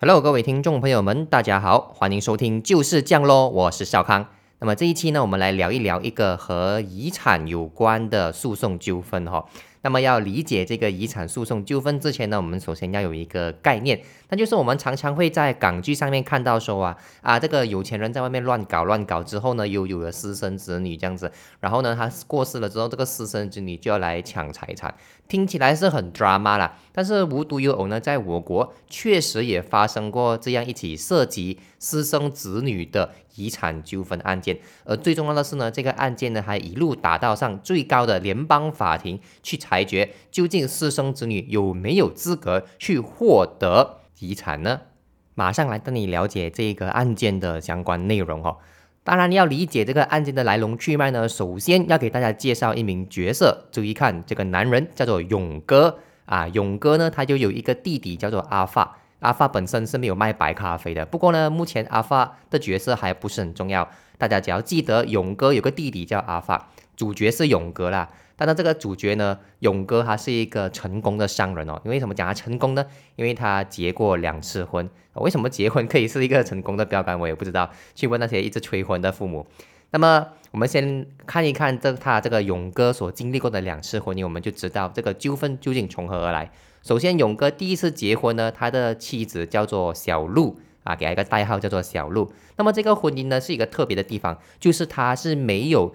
Hello，各位听众朋友们，大家好，欢迎收听就是这样咯，我是少康。那么这一期呢，我们来聊一聊一个和遗产有关的诉讼纠纷哈。那么要理解这个遗产诉讼纠纷之前呢，我们首先要有一个概念，那就是我们常常会在港剧上面看到说啊啊，这个有钱人在外面乱搞乱搞之后呢，又有了私生子女这样子，然后呢他过世了之后，这个私生子女就要来抢财产，听起来是很 drama 啦。但是无独有偶呢，在我国确实也发生过这样一起涉及私生子女的遗产纠纷案件，而最重要的是呢，这个案件呢还一路打到上最高的联邦法庭去。裁决究竟私生子女有没有资格去获得遗产呢？马上来跟你了解这个案件的相关内容哦。当然，你要理解这个案件的来龙去脉呢，首先要给大家介绍一名角色。注意看，这个男人叫做勇哥啊。勇哥呢，他就有一个弟弟叫做阿发。阿发本身是没有卖白咖啡的，不过呢，目前阿发的角色还不是很重要。大家只要记得，勇哥有个弟弟叫阿发，主角是勇哥啦。但是这个主角呢，勇哥他是一个成功的商人哦。因为什么讲他成功呢？因为他结过两次婚。为什么结婚可以是一个成功的标杆？我也不知道。去问那些一直催婚的父母。那么我们先看一看这他这个勇哥所经历过的两次婚姻，我们就知道这个纠纷究竟从何而来。首先，勇哥第一次结婚呢，他的妻子叫做小鹿啊，给他一个代号叫做小鹿。那么这个婚姻呢，是一个特别的地方，就是他是没有。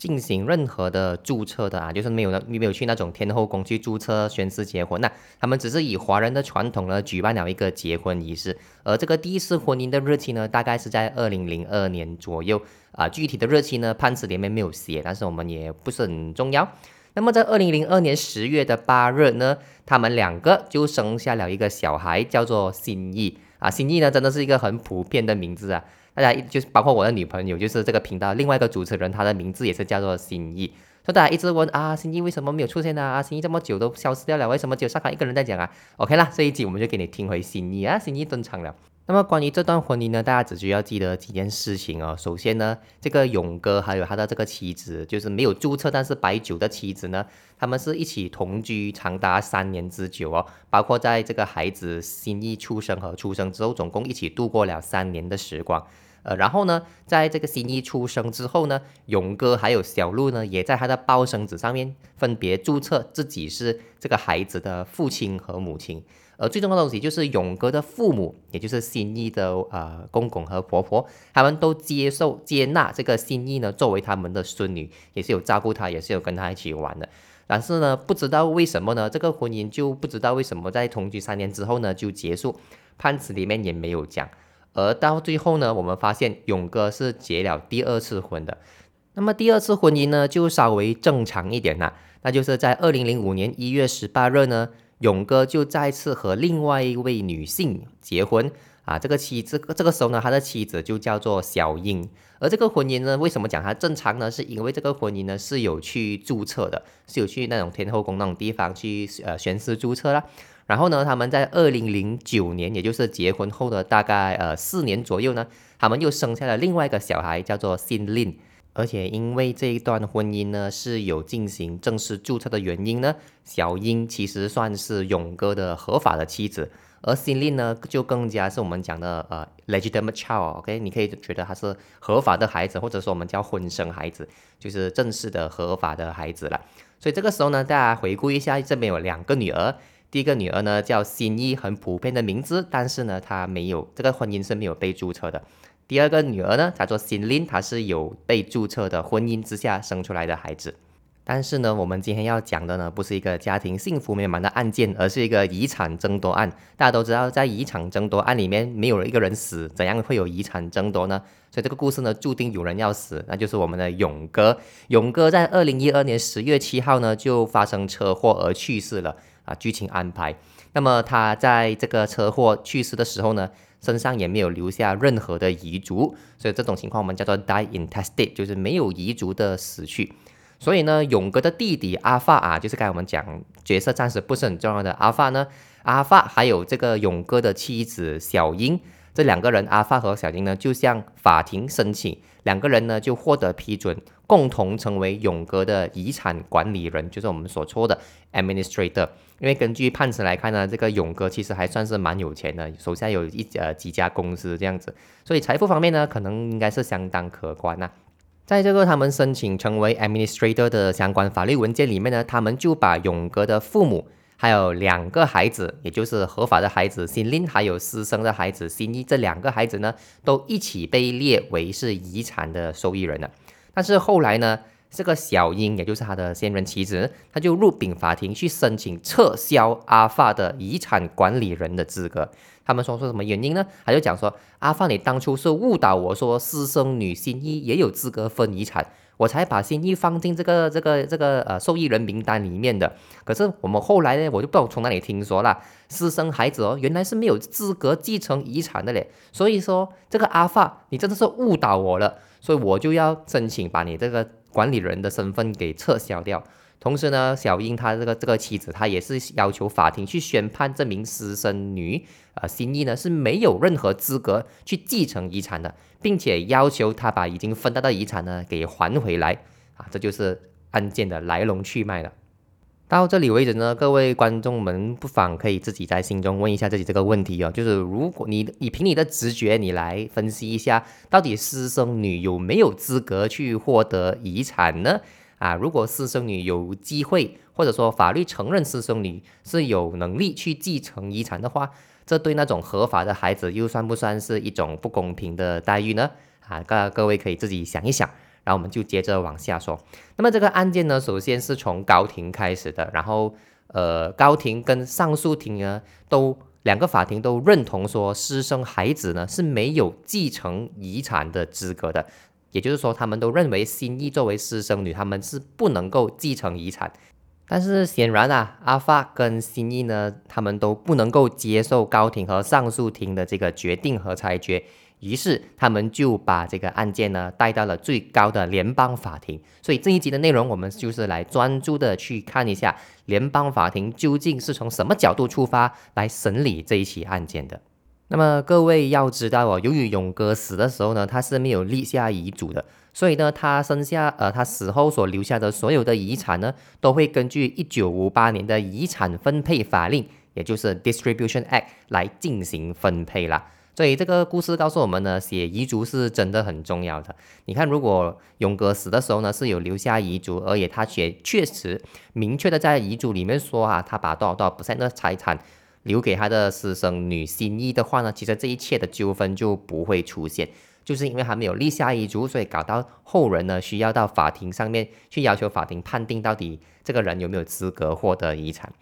进行任何的注册的啊，就是没有你没有去那种天后宫去注册宣誓结婚，那他们只是以华人的传统呢举办了一个结婚仪式，而这个第一次婚姻的日期呢，大概是在二零零二年左右啊，具体的日期呢，判词里面没有写，但是我们也不是很重要。那么在二零零二年十月的八日呢，他们两个就生下了一个小孩，叫做心意啊，心意呢真的是一个很普遍的名字啊。大家就是包括我的女朋友，就是这个频道另外一个主持人，她的名字也是叫做心意。所以大家一直问啊，心意为什么没有出现呢？啊，心意这么久都消失掉了，为什么只有上海一个人在讲啊？OK 啦，这一集我们就给你听回心意啊，心意登场了。那么关于这段婚姻呢，大家只需要记得几件事情哦。首先呢，这个勇哥还有他的这个妻子，就是没有注册但是白酒的妻子呢，他们是一起同居长达三年之久哦。包括在这个孩子心意出生和出生之后，总共一起度过了三年的时光。呃，然后呢，在这个心意出生之后呢，勇哥还有小鹿呢，也在他的报生子上面分别注册自己是这个孩子的父亲和母亲。而最重要的东西就是勇哥的父母，也就是心意的呃公公和婆婆，他们都接受接纳这个心意呢，作为他们的孙女，也是有照顾她，也是有跟她一起玩的。但是呢，不知道为什么呢，这个婚姻就不知道为什么在同居三年之后呢就结束，判词里面也没有讲。而到最后呢，我们发现勇哥是结了第二次婚的。那么第二次婚姻呢，就稍微正常一点啦，那就是在二零零五年一月十八日呢。勇哥就再次和另外一位女性结婚啊，这个妻子这个时候呢，他的妻子就叫做小英。而这个婚姻呢，为什么讲它正常呢？是因为这个婚姻呢是有去注册的，是有去那种天后宫那种地方去呃宣誓注册啦。然后呢，他们在二零零九年，也就是结婚后的大概呃四年左右呢，他们又生下了另外一个小孩，叫做 Cinlin。而且因为这一段婚姻呢是有进行正式注册的原因呢，小英其实算是勇哥的合法的妻子，而心令呢就更加是我们讲的呃 legitimate child，OK，你可以觉得他是合法的孩子，或者说我们叫婚生孩子，就是正式的合法的孩子了。所以这个时候呢，大家回顾一下，这边有两个女儿，第一个女儿呢叫心意，很普遍的名字，但是呢她没有这个婚姻是没有被注册的。第二个女儿呢，叫做心灵，她是有被注册的婚姻之下生出来的孩子。但是呢，我们今天要讲的呢，不是一个家庭幸福美满的案件，而是一个遗产争夺案。大家都知道，在遗产争夺案里面，没有一个人死，怎样会有遗产争夺呢？所以这个故事呢，注定有人要死，那就是我们的勇哥。勇哥在二零一二年十月七号呢，就发生车祸而去世了啊。剧情安排，那么他在这个车祸去世的时候呢？身上也没有留下任何的遗嘱，所以这种情况我们叫做 die intestate，就是没有遗嘱的死去。所以呢，勇哥的弟弟阿发啊，就是刚才我们讲角色暂时不是很重要的阿发呢，阿发还有这个勇哥的妻子小英，这两个人阿发和小金呢，就向法庭申请，两个人呢就获得批准，共同成为永哥的遗产管理人，就是我们所说的 administrator。因为根据判词来看呢，这个永哥其实还算是蛮有钱的，手下有一呃几家公司这样子，所以财富方面呢，可能应该是相当可观呐。在这个他们申请成为 administrator 的相关法律文件里面呢，他们就把永哥的父母还有两个孩子，也就是合法的孩子新林，还有私生的孩子新一这两个孩子呢，都一起被列为是遗产的受益人了。但是后来呢？这个小英，也就是他的现任妻子，他就入禀法庭去申请撤销阿发的遗产管理人的资格。他们说说什么原因呢？他就讲说，阿发你当初是误导我说私生女新一也有资格分遗产，我才把心意放进这个这个这个呃受益人名单里面的。可是我们后来呢，我就不知道从哪里听说了，私生孩子哦，原来是没有资格继承遗产的嘞。所以说这个阿发，你真的是误导我了，所以我就要申请把你这个。管理人的身份给撤销掉，同时呢，小英她这个这个妻子，她也是要求法庭去宣判这名私生女啊，新意呢是没有任何资格去继承遗产的，并且要求她把已经分到的遗产呢给还回来啊，这就是案件的来龙去脉了。到这里为止呢，各位观众们不妨可以自己在心中问一下自己这个问题哦，就是如果你你凭你的直觉，你来分析一下，到底私生女有没有资格去获得遗产呢？啊，如果私生女有机会，或者说法律承认私生女是有能力去继承遗产的话，这对那种合法的孩子又算不算是一种不公平的待遇呢？啊，各各位可以自己想一想。然后我们就接着往下说。那么这个案件呢，首先是从高庭开始的，然后呃，高庭跟上诉庭呢，都两个法庭都认同说，师生孩子呢是没有继承遗产的资格的，也就是说，他们都认为新一作为私生女，他们是不能够继承遗产。但是显然啊，阿发跟新一呢，他们都不能够接受高庭和上诉庭的这个决定和裁决。于是他们就把这个案件呢带到了最高的联邦法庭。所以这一集的内容，我们就是来专注的去看一下联邦法庭究竟是从什么角度出发来审理这一起案件的。那么各位要知道哦，由于勇哥死的时候呢，他是没有立下遗嘱的，所以呢，他生下呃他死后所留下的所有的遗产呢，都会根据一九五八年的遗产分配法令，也就是 Distribution Act 来进行分配啦。所以这个故事告诉我们呢，写遗嘱是真的很重要的。你看，如果勇哥死的时候呢是有留下遗嘱，而且他也确实明确的在遗嘱里面说啊，他把多少多少 percent 的财产留给他的私生女心意的话呢，其实这一切的纠纷就不会出现。就是因为还没有立下遗嘱，所以搞到后人呢需要到法庭上面去要求法庭判定到底这个人有没有资格获得遗产。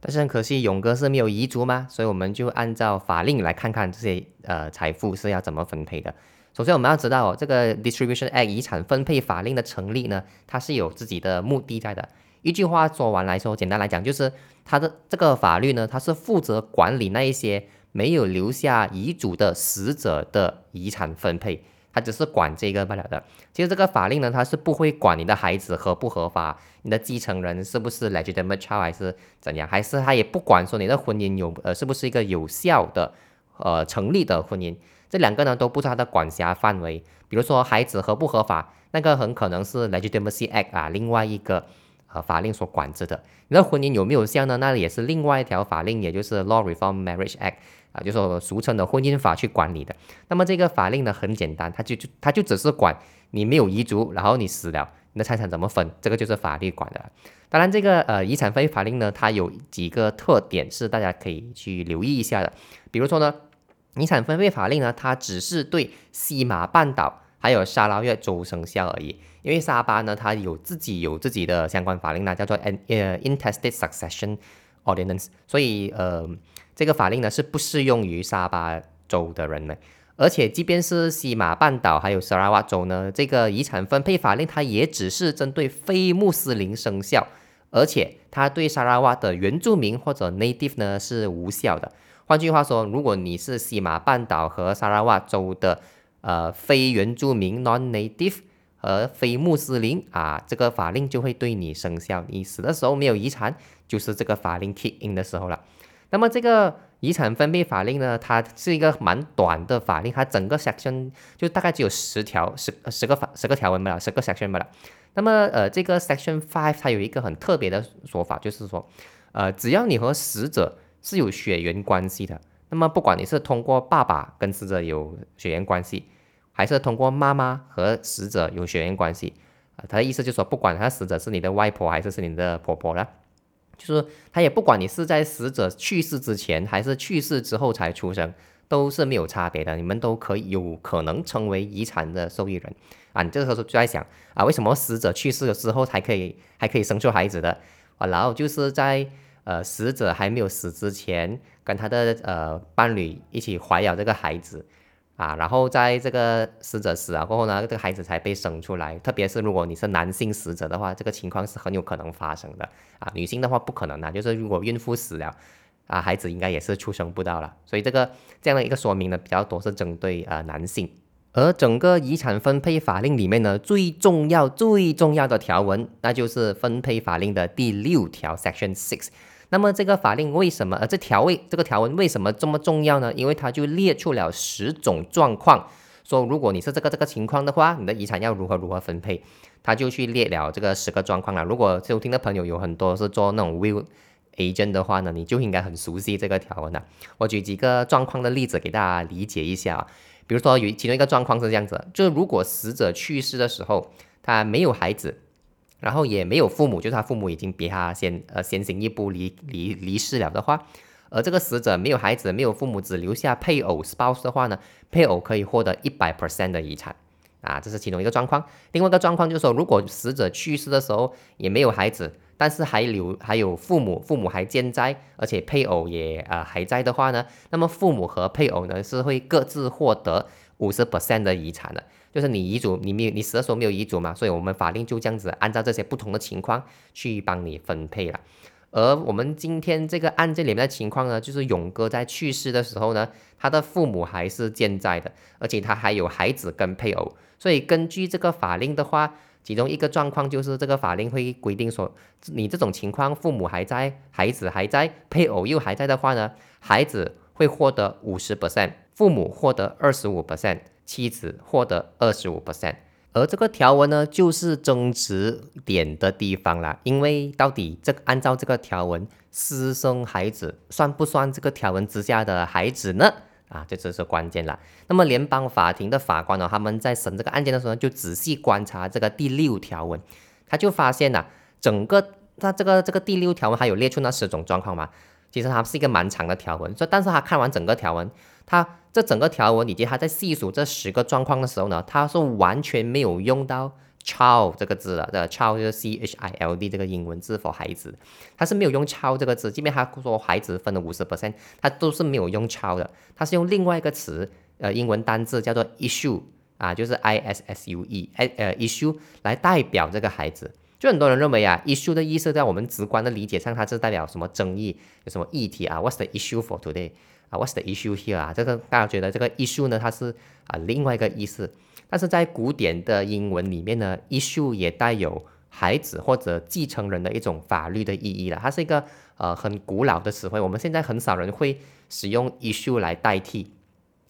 但是很可惜，勇哥是没有遗嘱嘛，所以我们就按照法令来看看这些呃财富是要怎么分配的。首先我们要知道哦，这个 Distribution Act 遗产分配法令的成立呢，它是有自己的目的在的。一句话说完来说，简单来讲就是他的这个法律呢，它是负责管理那一些没有留下遗嘱的死者的遗产分配。他只是管这个罢了的。其实这个法令呢，他是不会管你的孩子合不合法，你的继承人是不是 legitimate child 还是怎样，还是他也不管说你的婚姻有呃是不是一个有效的呃成立的婚姻，这两个呢都不是他的管辖范围。比如说孩子合不合法，那个很可能是 legitimacy act 啊，另外一个呃法令所管制的。你的婚姻有没有效呢？那也是另外一条法令，也就是 law reform marriage act。啊，就说俗称的婚姻法去管理的。那么这个法令呢，很简单，它就就它就只是管你没有遗嘱，然后你死了，你的财产怎么分，这个就是法律管的。当然，这个呃遗产分配法令呢，它有几个特点是大家可以去留意一下的。比如说呢，遗产分配法令呢，它只是对西马半岛还有沙拉越州生效而已。因为沙巴呢，它有自己有自己的相关法令呢，叫做 An 呃 Intestate Succession Ordinance，所以呃。这个法令呢是不适用于沙巴州的人的，而且即便是西马半岛还有沙拉瓦州呢，这个遗产分配法令它也只是针对非穆斯林生效，而且它对沙拉瓦的原住民或者 native 呢是无效的。换句话说，如果你是西马半岛和沙拉瓦州的呃非原住民 non-native 和非穆斯林啊，这个法令就会对你生效。你死的时候没有遗产，就是这个法令 kick in 的时候了。那么这个遗产分配法令呢，它是一个蛮短的法令，它整个 section 就大概只有十条，十十个法十个条文没了，十个 section 没了。那么呃，这个 section five 它有一个很特别的说法，就是说，呃，只要你和死者是有血缘关系的，那么不管你是通过爸爸跟死者有血缘关系，还是通过妈妈和死者有血缘关系，啊，他的意思就是说，不管他死者是你的外婆还是是你的婆婆了。就是他也不管你是在死者去世之前还是去世之后才出生，都是没有差别的。你们都可以有可能成为遗产的受益人啊！你这个时候就在想啊，为什么死者去世了之后才可以还可以生出孩子的啊？然后就是在呃死者还没有死之前，跟他的呃伴侣一起怀有这个孩子。啊，然后在这个死者死了过后呢，这个孩子才被生出来。特别是如果你是男性死者的话，这个情况是很有可能发生的啊。女性的话不可能的，就是如果孕妇死了，啊，孩子应该也是出生不到了。所以这个这样的一个说明呢，比较多是针对呃男性。而整个遗产分配法令里面呢，最重要最重要的条文，那就是分配法令的第六条 Section Six。那么这个法令为什么呃这条位这个条文为什么这么重要呢？因为它就列出了十种状况，说如果你是这个这个情况的话，你的遗产要如何如何分配，他就去列了这个十个状况了。如果收听的朋友有很多是做那种 will agent 的话呢，你就应该很熟悉这个条文了。我举几个状况的例子给大家理解一下啊，比如说有其中一个状况是这样子，就是如果死者去世的时候他没有孩子。然后也没有父母，就是他父母已经比他先呃先行一步离离离世了的话，而这个死者没有孩子，没有父母，只留下配偶 spouse 的话呢，配偶可以获得一百 percent 的遗产啊，这是其中一个状况。另外一个状况就是说，如果死者去世的时候也没有孩子，但是还留还有父母，父母还健在，而且配偶也呃还在的话呢，那么父母和配偶呢是会各自获得五十 percent 的遗产的。就是你遗嘱，你没有，你死的时候没有遗嘱嘛，所以我们法令就这样子按照这些不同的情况去帮你分配了。而我们今天这个案件里面的情况呢，就是勇哥在去世的时候呢，他的父母还是健在的，而且他还有孩子跟配偶，所以根据这个法令的话，其中一个状况就是这个法令会规定说，你这种情况父母还在，孩子还在，配偶又还在的话呢，孩子会获得五十 percent，父母获得二十五 percent。妻子获得二十五 percent，而这个条文呢，就是争执点的地方啦。因为到底这按照这个条文，私生孩子算不算这个条文之下的孩子呢？啊，这就是关键了。那么联邦法庭的法官呢，他们在审这个案件的时候，就仔细观察这个第六条文，他就发现呐，整个他这个这个第六条文还有列出那十种状况嘛。其实它是一个蛮长的条文，所以但是他看完整个条文，他这整个条文以及他在细数这十个状况的时候呢，他是完全没有用到 child 这个字的，的 child 就是 c h i l d 这个英文字 for 孩子，他是没有用 child 这个字，即便他说孩子分了五十 percent，他都是没有用 child 的，他是用另外一个词，呃，英文单字叫做 issue 啊，就是 i s s u e，哎呃 issue 来代表这个孩子。就很多人认为啊，issue 的意思在我们直观的理解上，它是代表什么争议，有什么议题啊？What's the issue for today？啊，What's the issue here？啊，这个大家觉得这个 issue 呢，它是啊另外一个意思。但是在古典的英文里面呢，issue 也带有孩子或者继承人的一种法律的意义了。它是一个呃很古老的词汇，我们现在很少人会使用 issue 来代替。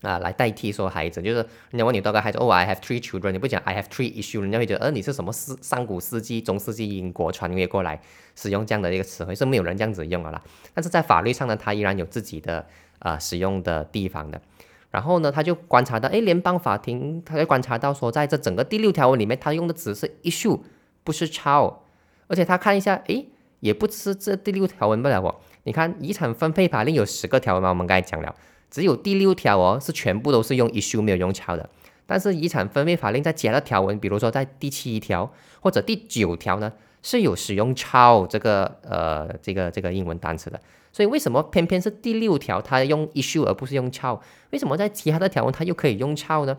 啊，来代替说孩子，就是人家问你多个孩子，哦，I have three children，你不讲 I have three issue，人家会觉得，呃，你是什么世上古世纪、中世纪英国穿越过来使用这样的一个词汇，是没有人这样子用的啦。但是在法律上呢，它依然有自己的啊使用的地方的。然后呢，他就观察到，哎，联邦法庭他就观察到说，在这整个第六条文里面，他用的词是 issue，不是 child，而且他看一下，哎，也不是这第六条文不了哦。你看遗产分配法令有十个条文嘛，我们刚才讲了。只有第六条哦，是全部都是用 issue 没有用 child 的。但是遗产分配法令在其他的条文，比如说在第七条或者第九条呢，是有使用 child 这个呃这个这个英文单词的。所以为什么偏偏是第六条它用 issue 而不是用 child？为什么在其他的条文它又可以用 child 呢？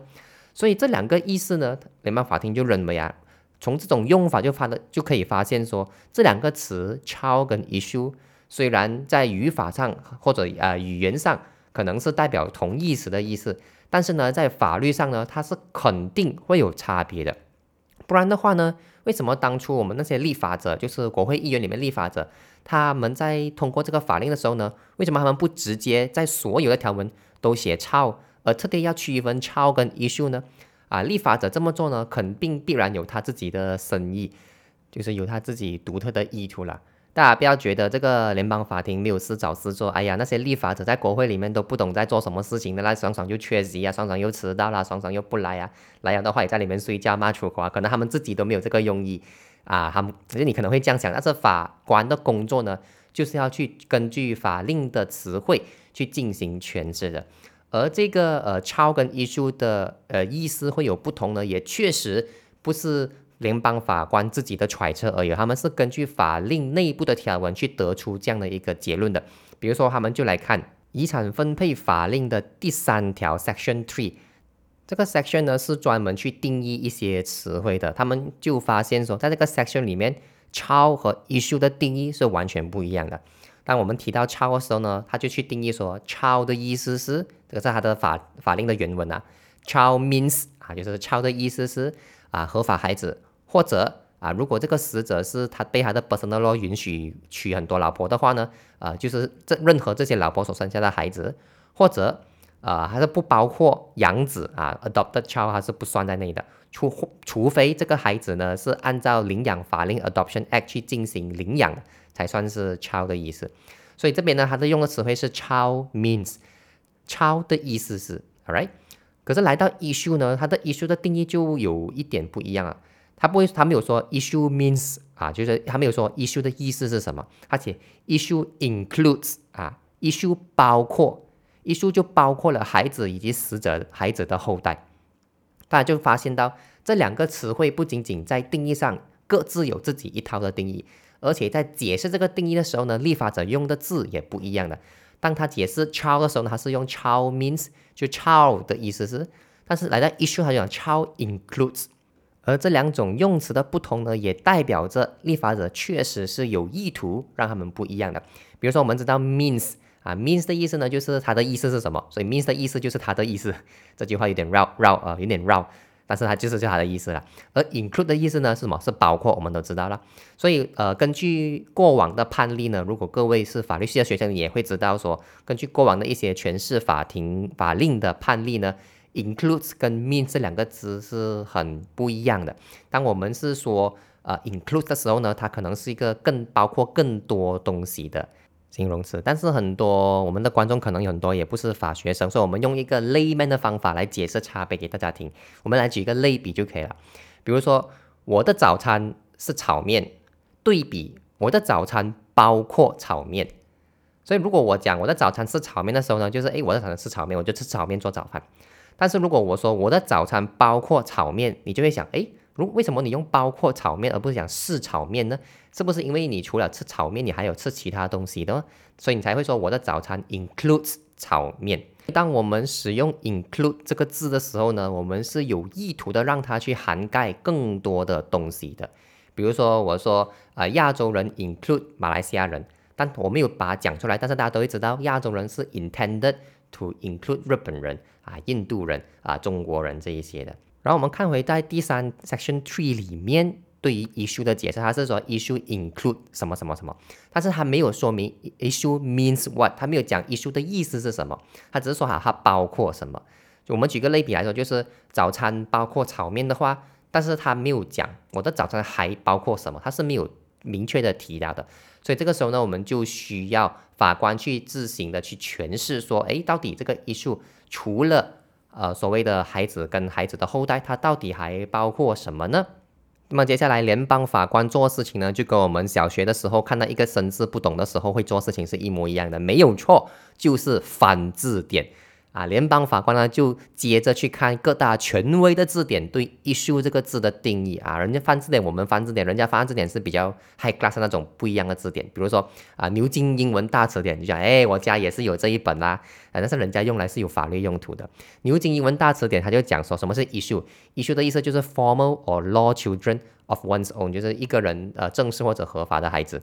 所以这两个意思呢，联邦法庭就认为啊，从这种用法就发的就可以发现说，这两个词 child 跟 issue 虽然在语法上或者啊语言上。可能是代表同意思的意思，但是呢，在法律上呢，它是肯定会有差别的。不然的话呢，为什么当初我们那些立法者，就是国会议员里面立法者，他们在通过这个法令的时候呢，为什么他们不直接在所有的条文都写超，而特地要区分超跟 issue 呢？啊，立法者这么做呢，肯定必然有他自己的深意，就是有他自己独特的意图了。大家不要觉得这个联邦法庭没有事找事做，哎呀，那些立法者在国会里面都不懂在做什么事情的，那双爽就缺席啊，双爽又迟到啦，双爽又不来啊，来了的话也在里面睡觉骂粗话，可能他们自己都没有这个用意啊，他们，其实你可能会这样想，但是法官的工作呢，就是要去根据法令的词汇去进行诠释的，而这个呃超跟艺术的呃意思会有不同呢，也确实不是。联邦法官自己的揣测而已，他们是根据法令内部的条文去得出这样的一个结论的。比如说，他们就来看遗产分配法令的第三条 Section Three，这个 Section 呢是专门去定义一些词汇的。他们就发现说，在这个 Section 里面，超和 issue 的定义是完全不一样的。当我们提到超的时候呢，他就去定义说，超的意思是这个是他的法法令的原文啊，超 means 啊，就是超的意思是啊合法孩子。或者啊，如果这个死者是他被他的 personal law 允许娶很多老婆的话呢，啊，就是这任何这些老婆所生下的孩子，或者啊，还是不包括养子啊，adopted child 还是不算在内的，除除非这个孩子呢是按照领养法令 Adoption Act 去进行领养，才算是 child 的意思。所以这边呢，它的用的词汇是 child means，child 的意思是 all right 可是来到 issue 呢，它的 issue 的定义就有一点不一样啊。他不会，他没有说 issue means 啊，就是他没有说 issue 的意思是什么，而且 issue includes 啊，issue 包括 issue 就包括了孩子以及死者孩子的后代，大家就发现到这两个词汇不仅仅在定义上各自有自己一套的定义，而且在解释这个定义的时候呢，立法者用的字也不一样的。当他解释 child 的时候呢，他是用 child means 就 child 的意思是，但是来到 issue 他就讲 child includes。而这两种用词的不同呢，也代表着立法者确实是有意图让他们不一样的。比如说，我们知道 means 啊，means 的意思呢，就是它的意思是什么？所以 means 的意思就是它的意思。这句话有点绕绕啊，有点绕，但是它就是就它的意思了。而 include 的意思呢是什么？是包括，我们都知道了。所以呃，根据过往的判例呢，如果各位是法律系的学生，也会知道说，根据过往的一些诠释法庭法令的判例呢。Includes 跟 mean 这两个字是很不一样的。当我们是说呃 include 的时候呢，它可能是一个更包括更多东西的形容词。但是很多我们的观众可能有很多也不是法学生，所以我们用一个 layman 的方法来解释差别给大家听。我们来举一个类比就可以了。比如说我的早餐是炒面，对比我的早餐包括炒面。所以如果我讲我的早餐是炒面的时候呢，就是诶，我的早餐是炒面，我就吃炒面做早饭。但是如果我说我的早餐包括炒面，你就会想，哎，如为什么你用包括炒面而不是讲是炒面呢？是不是因为你除了吃炒面，你还有吃其他东西的，所以你才会说我的早餐 includes 炒面。当我们使用 include 这个字的时候呢，我们是有意图的让它去涵盖更多的东西的。比如说我说啊亚洲人 include 马来西亚人，但我没有把它讲出来，但是大家都会知道亚洲人是 intended to include 日本人。啊，印度人啊，中国人这一些的。然后我们看回在第三 section three 里面对于 issue 的解释，它是说 issue include 什么什么什么，但是它没有说明 issue means what，它没有讲 issue 的意思是什么，它只是说哈它包括什么。我们举个类比来说，就是早餐包括炒面的话，但是它没有讲我的早餐还包括什么，它是没有明确的提到的。所以这个时候呢，我们就需要法官去自行的去诠释说，哎，到底这个遗嘱。除了呃所谓的孩子跟孩子的后代，它到底还包括什么呢？那么接下来联邦法官做事情呢，就跟我们小学的时候看到一个生字不懂的时候会做事情是一模一样的，没有错，就是翻字典。啊，联邦法官呢就接着去看各大权威的字典对 issue 这个字的定义啊，人家翻字典，我们翻字典，人家翻字典是比较 high class 那种不一样的字典，比如说啊牛津英文大词典，就讲哎我家也是有这一本啦，啊但是人家用来是有法律用途的。牛津英文大词典他就讲说什么是 issue，issue 的意思就是 formal or law children of one's own，就是一个人呃正式或者合法的孩子。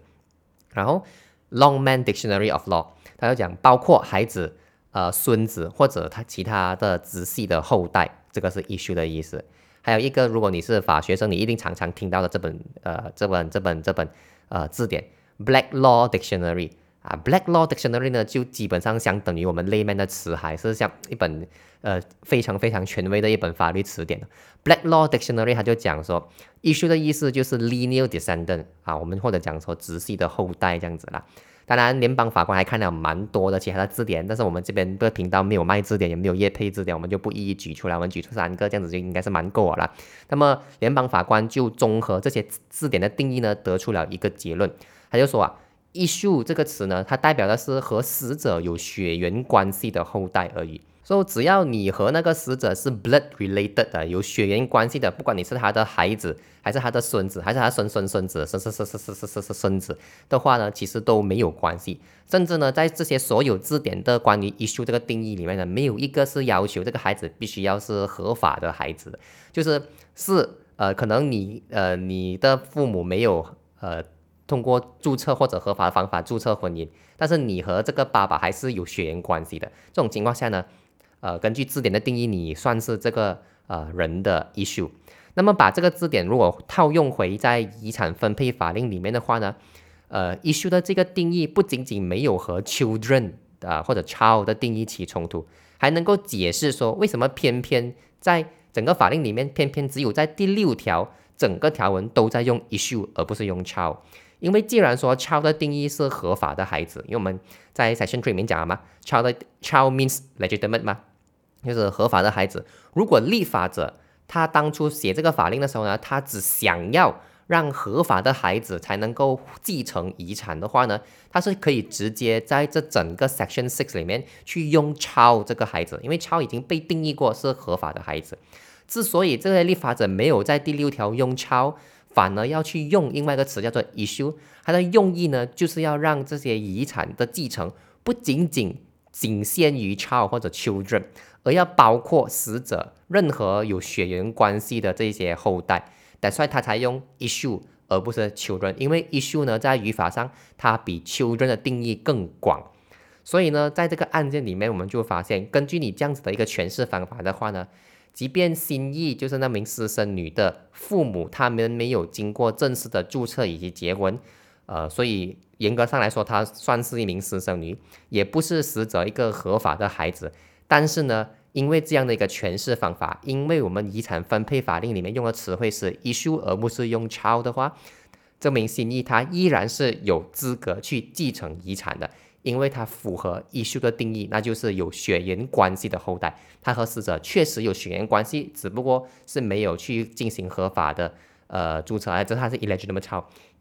然后 Longman Dictionary of Law，他就讲包括孩子。呃，孙子或者他其他的直系的后代，这个是 issue 的意思。还有一个，如果你是法学生，你一定常常听到的这本呃这本这本这本呃字典 Black Law Dictionary 啊，Black Law Dictionary 呢就基本上相等于我们 layman 的词海，是像一本呃非常非常权威的一本法律词典。Black Law Dictionary 它就讲说，issue 的意思就是 lineal descendant 啊，我们或者讲说直系的后代这样子啦。当然，联邦法官还看了蛮多的其他的字典，但是我们这边的频道没有卖字典，也没有业配字典，我们就不一一举出来。我们举出三个，这样子就应该是蛮够了。那么，联邦法官就综合这些字典的定义呢，得出了一个结论，他就说啊，issue 这个词呢，它代表的是和死者有血缘关系的后代而已。说只要你和那个死者是 blood related 的，有血缘关系的，不管你是他的孩子，还是他的孙子，还是他孙孙孙子，是是是是是是是孙子。的话呢，其实都没有关系，甚至呢，在这些所有字典的关于 issue 这个定义里面呢，没有一个是要求这个孩子必须要是合法的孩子。就是是呃可能你呃你的父母没有呃通过注册或者合法的方法注册婚姻，但是你和这个爸爸还是有血缘关系的，这种情况下呢。呃，根据字典的定义，你算是这个呃人的 issue。那么把这个字典如果套用回在遗产分配法令里面的话呢，呃，issue 的这个定义不仅仅没有和 children 啊或者 child 的定义起冲突，还能够解释说为什么偏偏在整个法令里面，偏偏只有在第六条整个条文都在用 issue 而不是用 child。因为既然说 child 的定义是合法的孩子，因为我们在 section three 里面讲了嘛，child child means legitimate 嘛。就是合法的孩子，如果立法者他当初写这个法令的时候呢，他只想要让合法的孩子才能够继承遗产的话呢，他是可以直接在这整个 section six 里面去用超这个孩子，因为超已经被定义过是合法的孩子。之所以这些立法者没有在第六条用超，反而要去用另外一个词叫做 issue，它的用意呢，就是要让这些遗产的继承不仅仅仅限于 child 或者 children。而要包括死者任何有血缘关系的这些后代，所以他才用 issue 而不是 children，因为 issue 呢在语法上它比 children 的定义更广，所以呢在这个案件里面我们就发现，根据你这样子的一个诠释方法的话呢，即便心意就是那名私生女的父母，他们没有经过正式的注册以及结婚，呃，所以严格上来说，她算是一名私生女，也不是死者一个合法的孩子。但是呢，因为这样的一个诠释方法，因为我们遗产分配法令里面用的词汇是 issue 而不是用 child 的话，证明心意他依然是有资格去继承遗产的，因为他符合 issue 的定义，那就是有血缘关系的后代，他和死者确实有血缘关系，只不过是没有去进行合法的呃注册，而这他是 illegitimate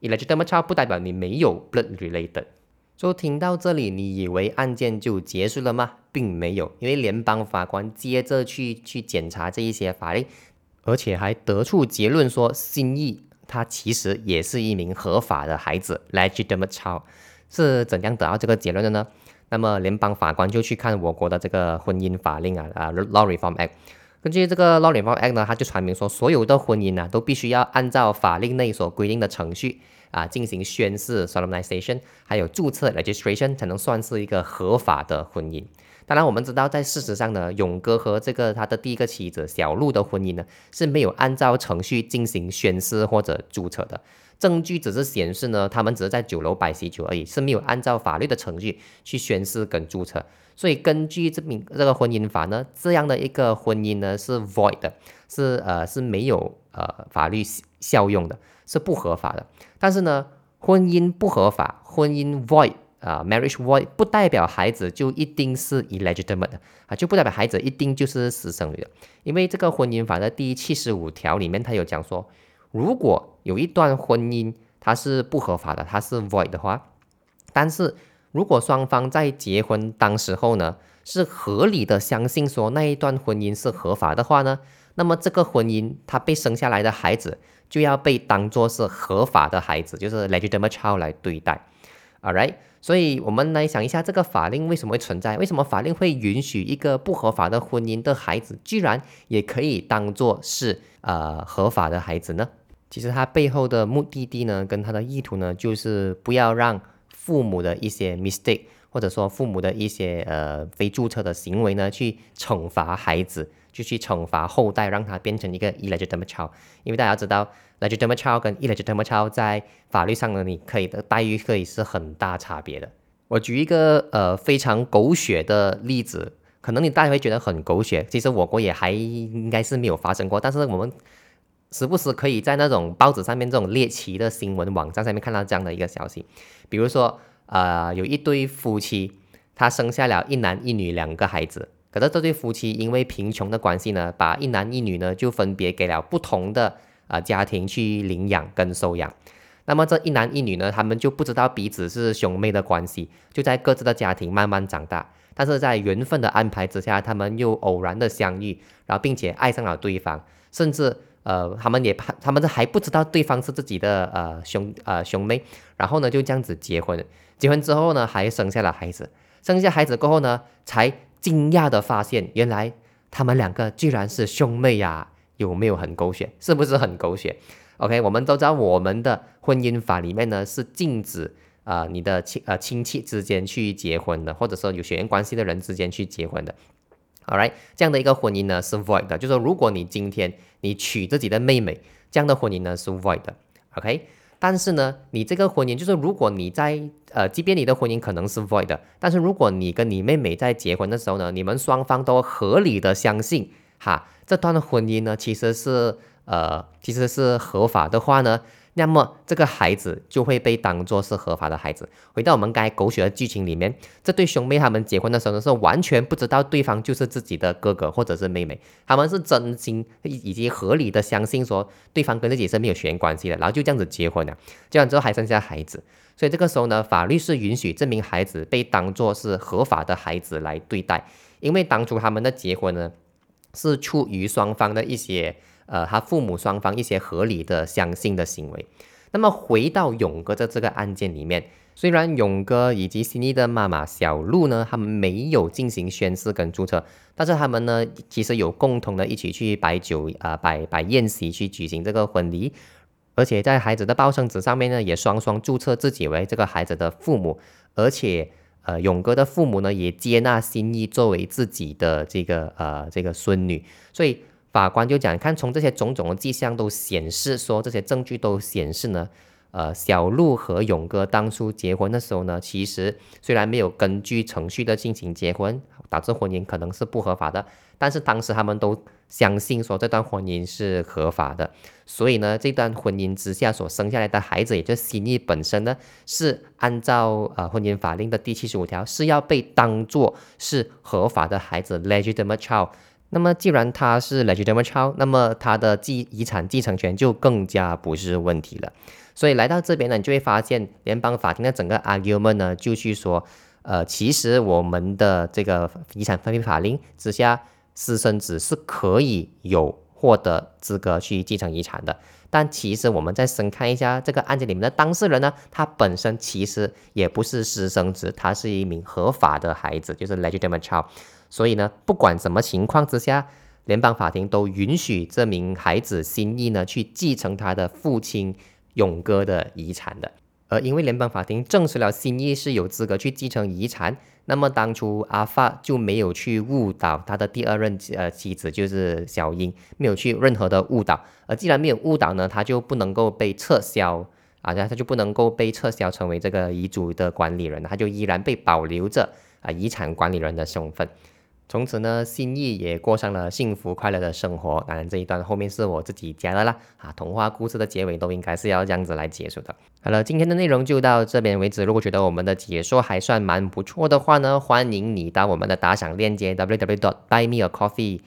child，illegitimate child 不代表你没有 blood related。就听到这里，你以为案件就结束了吗？并没有，因为联邦法官接着去去检查这一些法令，而且还得出结论说，新意他其实也是一名合法的孩子，legitimate child，是怎样得到这个结论的呢？那么联邦法官就去看我国的这个婚姻法令啊啊，Law Reform Act，根据这个 Law Reform Act 呢，他就阐明说，所有的婚姻呢都必须要按照法令内所规定的程序。啊，进行宣誓 （solemnization） 还有注册 （registration） 才能算是一个合法的婚姻。当然，我们知道，在事实上呢，勇哥和这个他的第一个妻子小鹿的婚姻呢是没有按照程序进行宣誓或者注册的。证据只是显示呢，他们只是在酒楼摆喜酒而已，是没有按照法律的程序去宣誓跟注册。所以，根据这名这个婚姻法呢，这样的一个婚姻呢是 void 的，是呃是没有呃法律效用的。是不合法的，但是呢，婚姻不合法，婚姻 void 啊，marriage void 不代表孩子就一定是 illegitimate 的啊，就不代表孩子一定就是私生女的，因为这个婚姻法的第七十五条里面，它有讲说，如果有一段婚姻它是不合法的，它是 void 的话，但是如果双方在结婚当时候呢，是合理的相信说那一段婚姻是合法的话呢，那么这个婚姻他被生下来的孩子。就要被当作是合法的孩子，就是 legitimate child 来对待，All right，所以我们来想一下，这个法令为什么会存在？为什么法令会允许一个不合法的婚姻的孩子，居然也可以当做是呃合法的孩子呢？其实它背后的目的地呢，跟它的意图呢，就是不要让父母的一些 mistake 或者说父母的一些呃非注册的行为呢，去惩罚孩子，就去惩罚后代，让他变成一个 illegitimate child。因为大家知道，legitimate child 跟 illegitimate child 在法律上呢，你可以的待遇可以是很大差别的。我举一个呃非常狗血的例子，可能你大家会觉得很狗血，其实我国也还应该是没有发生过，但是我们时不时可以在那种报纸上面这种猎奇的新闻网站上面看到这样的一个消息，比如说呃有一对夫妻，他生下了一男一女两个孩子，可是这对夫妻因为贫穷的关系呢，把一男一女呢就分别给了不同的啊家庭去领养跟收养。那么这一男一女呢，他们就不知道彼此是兄妹的关系，就在各自的家庭慢慢长大。但是在缘分的安排之下，他们又偶然的相遇，然后并且爱上了对方，甚至呃，他们也他们还不知道对方是自己的呃兄呃兄妹，然后呢就这样子结婚。结婚之后呢，还生下了孩子。生下孩子过后呢，才惊讶的发现，原来他们两个居然是兄妹呀！有没有很狗血？是不是很狗血？OK，我们都知道我们的婚姻法里面呢是禁止啊你的亲呃亲戚之间去结婚的，或者说有血缘关系的人之间去结婚的。Alright，这样的一个婚姻呢是 void 的，就是说如果你今天你娶自己的妹妹，这样的婚姻呢是 void 的。OK，但是呢你这个婚姻就是如果你在呃即便你的婚姻可能是 void 的，但是如果你跟你妹妹在结婚的时候呢，你们双方都合理的相信哈这段的婚姻呢其实是。呃，其实是合法的话呢，那么这个孩子就会被当做是合法的孩子。回到我们刚才狗血的剧情里面，这对兄妹他们结婚的时候呢，是完全不知道对方就是自己的哥哥或者是妹妹，他们是真心以及合理的相信说对方跟自己是没有血缘关系的，然后就这样子结婚了，结完之后还生下孩子，所以这个时候呢，法律是允许这名孩子被当做是合法的孩子来对待，因为当初他们的结婚呢，是出于双方的一些。呃，他父母双方一些合理的相信的行为。那么回到勇哥的这个案件里面，虽然勇哥以及心怡的妈妈小露呢，他们没有进行宣誓跟注册，但是他们呢，其实有共同的一起去摆酒啊，摆摆宴席去举行这个婚礼，而且在孩子的报生纸上面呢，也双双注册自己为这个孩子的父母，而且呃，勇哥的父母呢，也接纳心意作为自己的这个呃这个孙女，所以。法官就讲，看从这些种种的迹象都显示，说这些证据都显示呢，呃，小鹿和勇哥当初结婚的时候呢，其实虽然没有根据程序的进行结婚，导致婚姻可能是不合法的，但是当时他们都相信说这段婚姻是合法的，所以呢，这段婚姻之下所生下来的孩子，也就是心意本身呢，是按照呃婚姻法令的第七十五条，是要被当做是合法的孩子 （legitimate child）。那么，既然他是 legitimate child，那么他的继遗产继承权就更加不是问题了。所以来到这边呢，你就会发现联邦法庭的整个 argument 呢，就去说，呃，其实我们的这个遗产分配法令之下，私生子是可以有获得资格去继承遗产的。但其实我们再深看一下这个案件里面的当事人呢，他本身其实也不是私生子，他是一名合法的孩子，就是 legitimate child。所以呢，不管什么情况之下，联邦法庭都允许这名孩子心意呢去继承他的父亲勇哥的遗产的。而因为联邦法庭证实了心意是有资格去继承遗产，那么当初阿发就没有去误导他的第二任呃妻子，就是小英，没有去任何的误导。而既然没有误导呢，他就不能够被撤销啊，他就不能够被撤销成为这个遗嘱的管理人，他就依然被保留着啊遗产管理人的身份。从此呢，心意也过上了幸福快乐的生活。当然，这一段后面是我自己加的啦。啊，童话故事的结尾都应该是要这样子来结束的。好了，今天的内容就到这边为止。如果觉得我们的解说还算蛮不错的话呢，欢迎你到我们的打赏链接 www.buymeacoffee。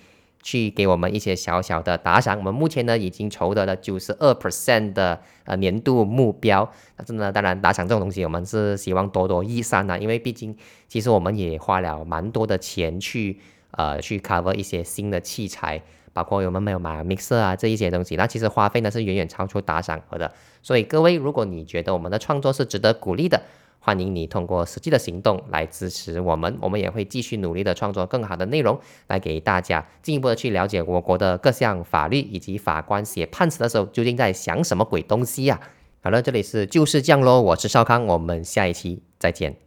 去给我们一些小小的打赏，我们目前呢已经筹得了九十二 percent 的呃年度目标。但是呢，当然打赏这种东西，我们是希望多多益善的，因为毕竟其实我们也花了蛮多的钱去呃去 cover 一些新的器材，包括我们没有买 mixer 啊这一些东西，那其实花费呢是远远超出打赏额的。所以各位，如果你觉得我们的创作是值得鼓励的，欢迎你通过实际的行动来支持我们，我们也会继续努力的创作更好的内容，来给大家进一步的去了解我国的各项法律以及法官写判词的时候究竟在想什么鬼东西呀？好了，这里是就是这样喽，我是少康，我们下一期再见。